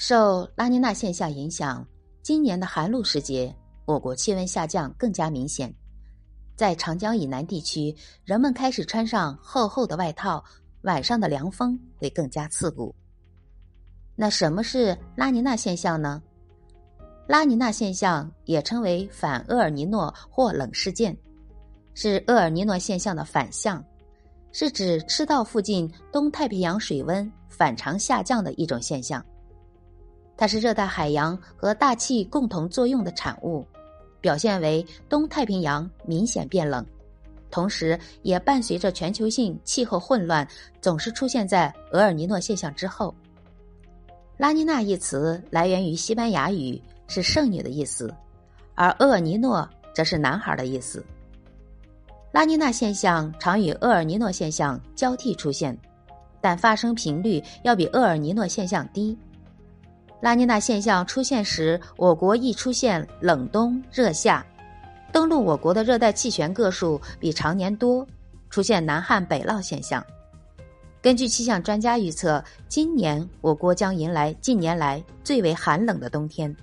受拉尼娜现象影响，今年的寒露时节，我国气温下降更加明显。在长江以南地区，人们开始穿上厚厚的外套，晚上的凉风会更加刺骨。那什么是拉尼娜现象呢？拉尼娜现象也称为反厄尔尼诺或冷事件，是厄尔尼诺现象的反向，是指赤道附近东太平洋水温反常下降的一种现象。它是热带海洋和大气共同作用的产物，表现为东太平洋明显变冷，同时也伴随着全球性气候混乱，总是出现在厄尔尼诺现象之后。拉尼娜一词来源于西班牙语，是圣女的意思，而厄尔尼诺则是男孩的意思。拉尼娜现象常与厄尔尼诺现象交替出现，但发生频率要比厄尔尼诺现象低。拉尼娜现象出现时，我国易出现冷冬热夏，登陆我国的热带气旋个数比常年多，出现南旱北涝现象。根据气象专家预测，今年我国将迎来近年来最为寒冷的冬天。